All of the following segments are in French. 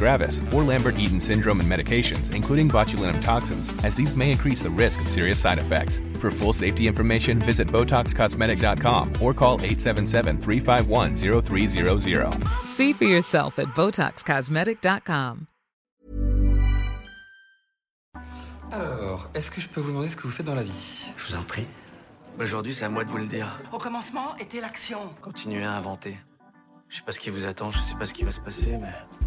gravis, or Lambert-Eaton syndrome and medications, including botulinum toxins, as these may increase the risk of serious side effects. For full safety information, visit BotoxCosmetic.com or call 877-351-0300. See for yourself at BotoxCosmetic.com. Alors, est-ce que je peux vous demander ce que vous faites dans la vie Je vous en prie. Aujourd'hui, c'est à moi de vous le dire. Au commencement était l'action. Continuez à inventer. Je sais pas ce qui vous attend, je sais pas ce qui va se passer, mais on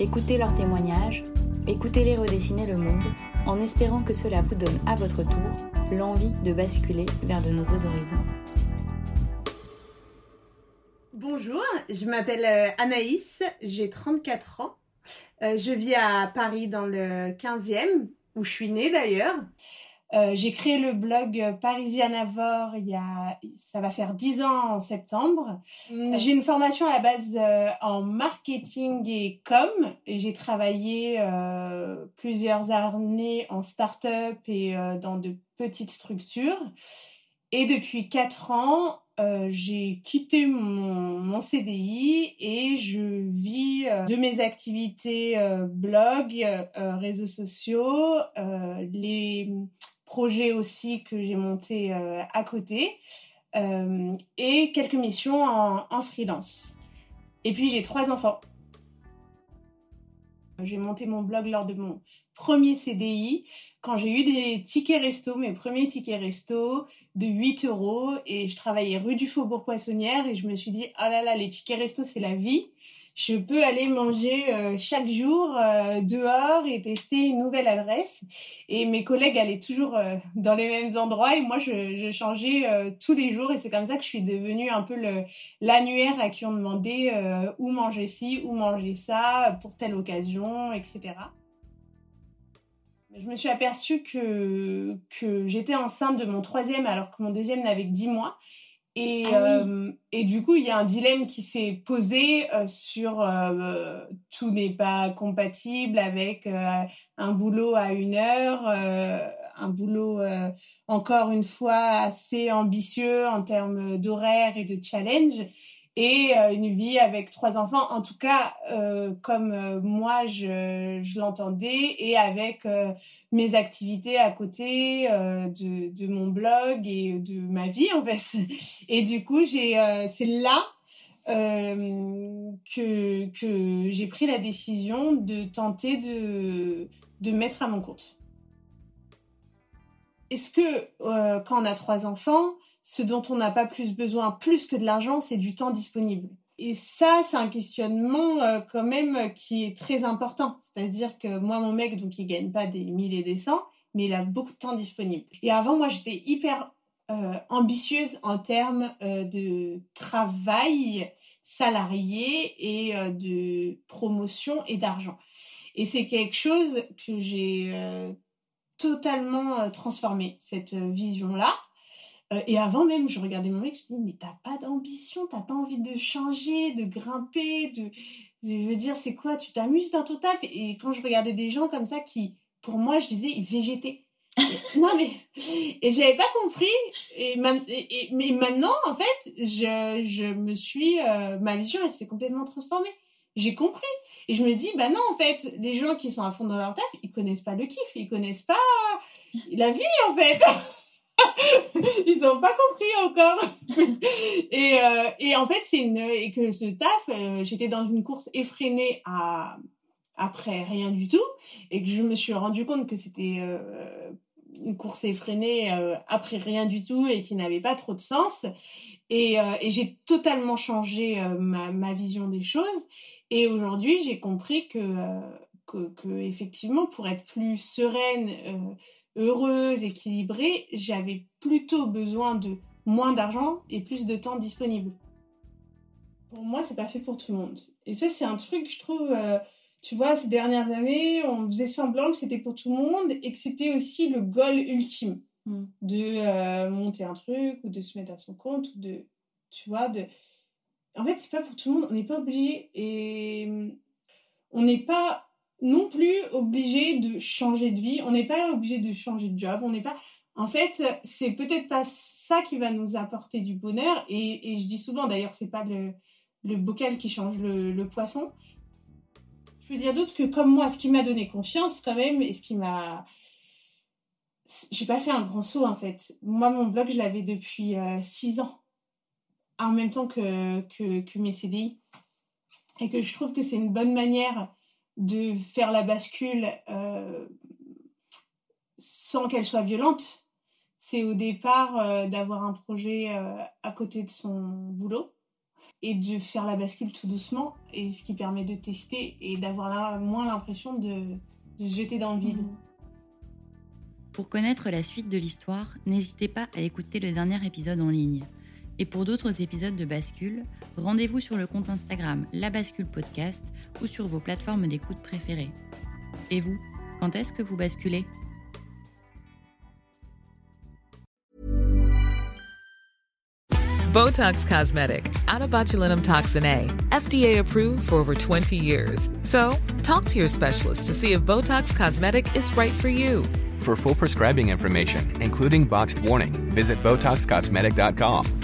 Écoutez leurs témoignages, écoutez-les redessiner le monde, en espérant que cela vous donne à votre tour l'envie de basculer vers de nouveaux horizons. Bonjour, je m'appelle euh, Anaïs, j'ai 34 ans. Euh, je vis à Paris dans le 15e, où je suis née d'ailleurs. Euh, j'ai créé le blog Parisianavore il y a, ça va faire 10 ans en septembre. J'ai une formation à la base euh, en marketing et com. Et j'ai travaillé euh, plusieurs années en start-up et euh, dans de petites structures. Et depuis 4 ans, euh, j'ai quitté mon, mon, CDI et je vis euh, de mes activités euh, blog, euh, réseaux sociaux, les projets aussi que j'ai montés à côté et quelques missions en, freelance. Et puis j'ai trois enfants. J'ai monté mon blog lors de mon premier CDI, quand j'ai eu des tickets resto, mes premiers tickets resto de 8 euros, et je travaillais rue du Faubourg Poissonnière, et je me suis dit, ah là là, les tickets resto, c'est la vie. Je peux aller manger euh, chaque jour euh, dehors et tester une nouvelle adresse. Et mes collègues allaient toujours euh, dans les mêmes endroits et moi je, changeais tous les jours et c'est comme ça que je suis devenue un peu l'annuaire à qui on demandait où manger ci, où manger ça pour telle occasion, etc. Je me suis aperçue que j'étais enceinte de mon troisième alors que mon deuxième n'avait que dix mois. Et, Ah oui. euh, et du coup, il y a un dilemme qui s'est posé euh, sur euh, tout n'est pas compatible avec euh, un boulot à une heure, euh, un boulot euh, encore une fois assez ambitieux en termes d'horaire et de challenge, et euh, une vie avec trois enfants, en tout cas euh, comme euh, moi je, l'entendais, et avec mes activités à côté de, mon blog et de ma vie en fait. Et du coup, c'est là que, que j'ai pris la décision de tenter de, de mettre à mon compte. Est-ce que quand on a trois enfants, ce dont on n'a pas plus besoin, plus que de l'argent, c'est du temps disponible et ça, c'est un questionnement euh, quand même qui est très important. C'est-à-dire que moi, mon mec, donc il gagne pas des 1000 et des 100, mais il a beaucoup de temps disponible. Et avant, moi, j'étais hyper euh, ambitieuse en termes euh, de travail salarié et euh, de promotion et d'argent. Et c'est quelque chose que j'ai euh, totalement transformé, cette vision-là. Euh, et avant même, je regardais mon mec, je me disais, mais t'as pas d'ambition, t'as pas envie de changer, de grimper, de... Je veux dire, c'est quoi Tu t'amuses dans ton taf? Et quand je regardais des gens comme ça qui, pour moi, je disais, ils végétaient. Non mais et j'avais pas compris et- mais maintenant en fait je je me suis euh, ma vision elle s'est complètement transformée j'ai compris. Et je me dis, bah non, en fait, les gens qui sont à fond dans leur taf, ils connaissent pas le kiff, ils connaissent pas la vie, en fait. ils ont pas compris encore. et, euh, et en fait, c'est une, et que ce taf, euh, j'étais dans une course effrénée à, après rien du tout, et que je me suis rendu compte que c'était, euh, une course effrénée euh, après rien du tout et qui n'avait pas trop de sens. Et, euh, et j'ai totalement changé euh, ma, ma, vision des choses. Et aujourd'hui, j'ai compris que, que, que, effectivement, pour être plus sereine, heureuse, équilibrée, j'avais plutôt besoin de moins d'argent et plus de temps disponible. Pour moi, c'est pas fait pour tout le monde. Et ça, c'est un truc, je trouve, tu vois, ces dernières années, on faisait semblant que c'était pour tout le monde et que c'était aussi le goal ultime mm. de euh, monter un truc ou de se mettre à son compte ou de, tu vois, de. En fait, c'est pas pour tout le monde. On n'est pas obligé et on n'est pas non plus obligé de changer de vie. On n'est pas obligé de changer de job. On n'est pas. En fait, c'est peut-être pas ça qui va nous apporter du bonheur. Et, je dis souvent, d'ailleurs, c'est pas le, bocal qui change le, poisson je peux dire d'autres que comme moi, ce qui m'a donné confiance quand même et ce qui m'a... J'ai pas fait un grand saut en fait. Moi, mon blog, je l'avais depuis euh, six ans, en même temps que, que, que mes CDI. Et que je trouve que c'est une bonne manière de faire la bascule euh, sans qu'elle soit violente. C'est au départ euh, d'avoir un projet euh, à côté de son boulot et de faire la bascule tout doucement, et ce qui permet de tester et d'avoir moins l'impression de, de, se jeter dans le vide. Pour connaître la suite de l'histoire, n'hésitez pas à écouter le dernier épisode en ligne. Et pour d'autres épisodes de Bascule, rendez-vous sur le compte Instagram La Bascule Podcast ou sur vos plateformes d'écoute préférées. Et vous, quand est-ce que vous basculez? Botox Cosmetic, out of botulinum toxin A, FDA approved for over 20 years. So, talk to your specialist to see if Botox Cosmetic is right for you. For full prescribing information, including boxed warning, visit BotoxCosmetic.com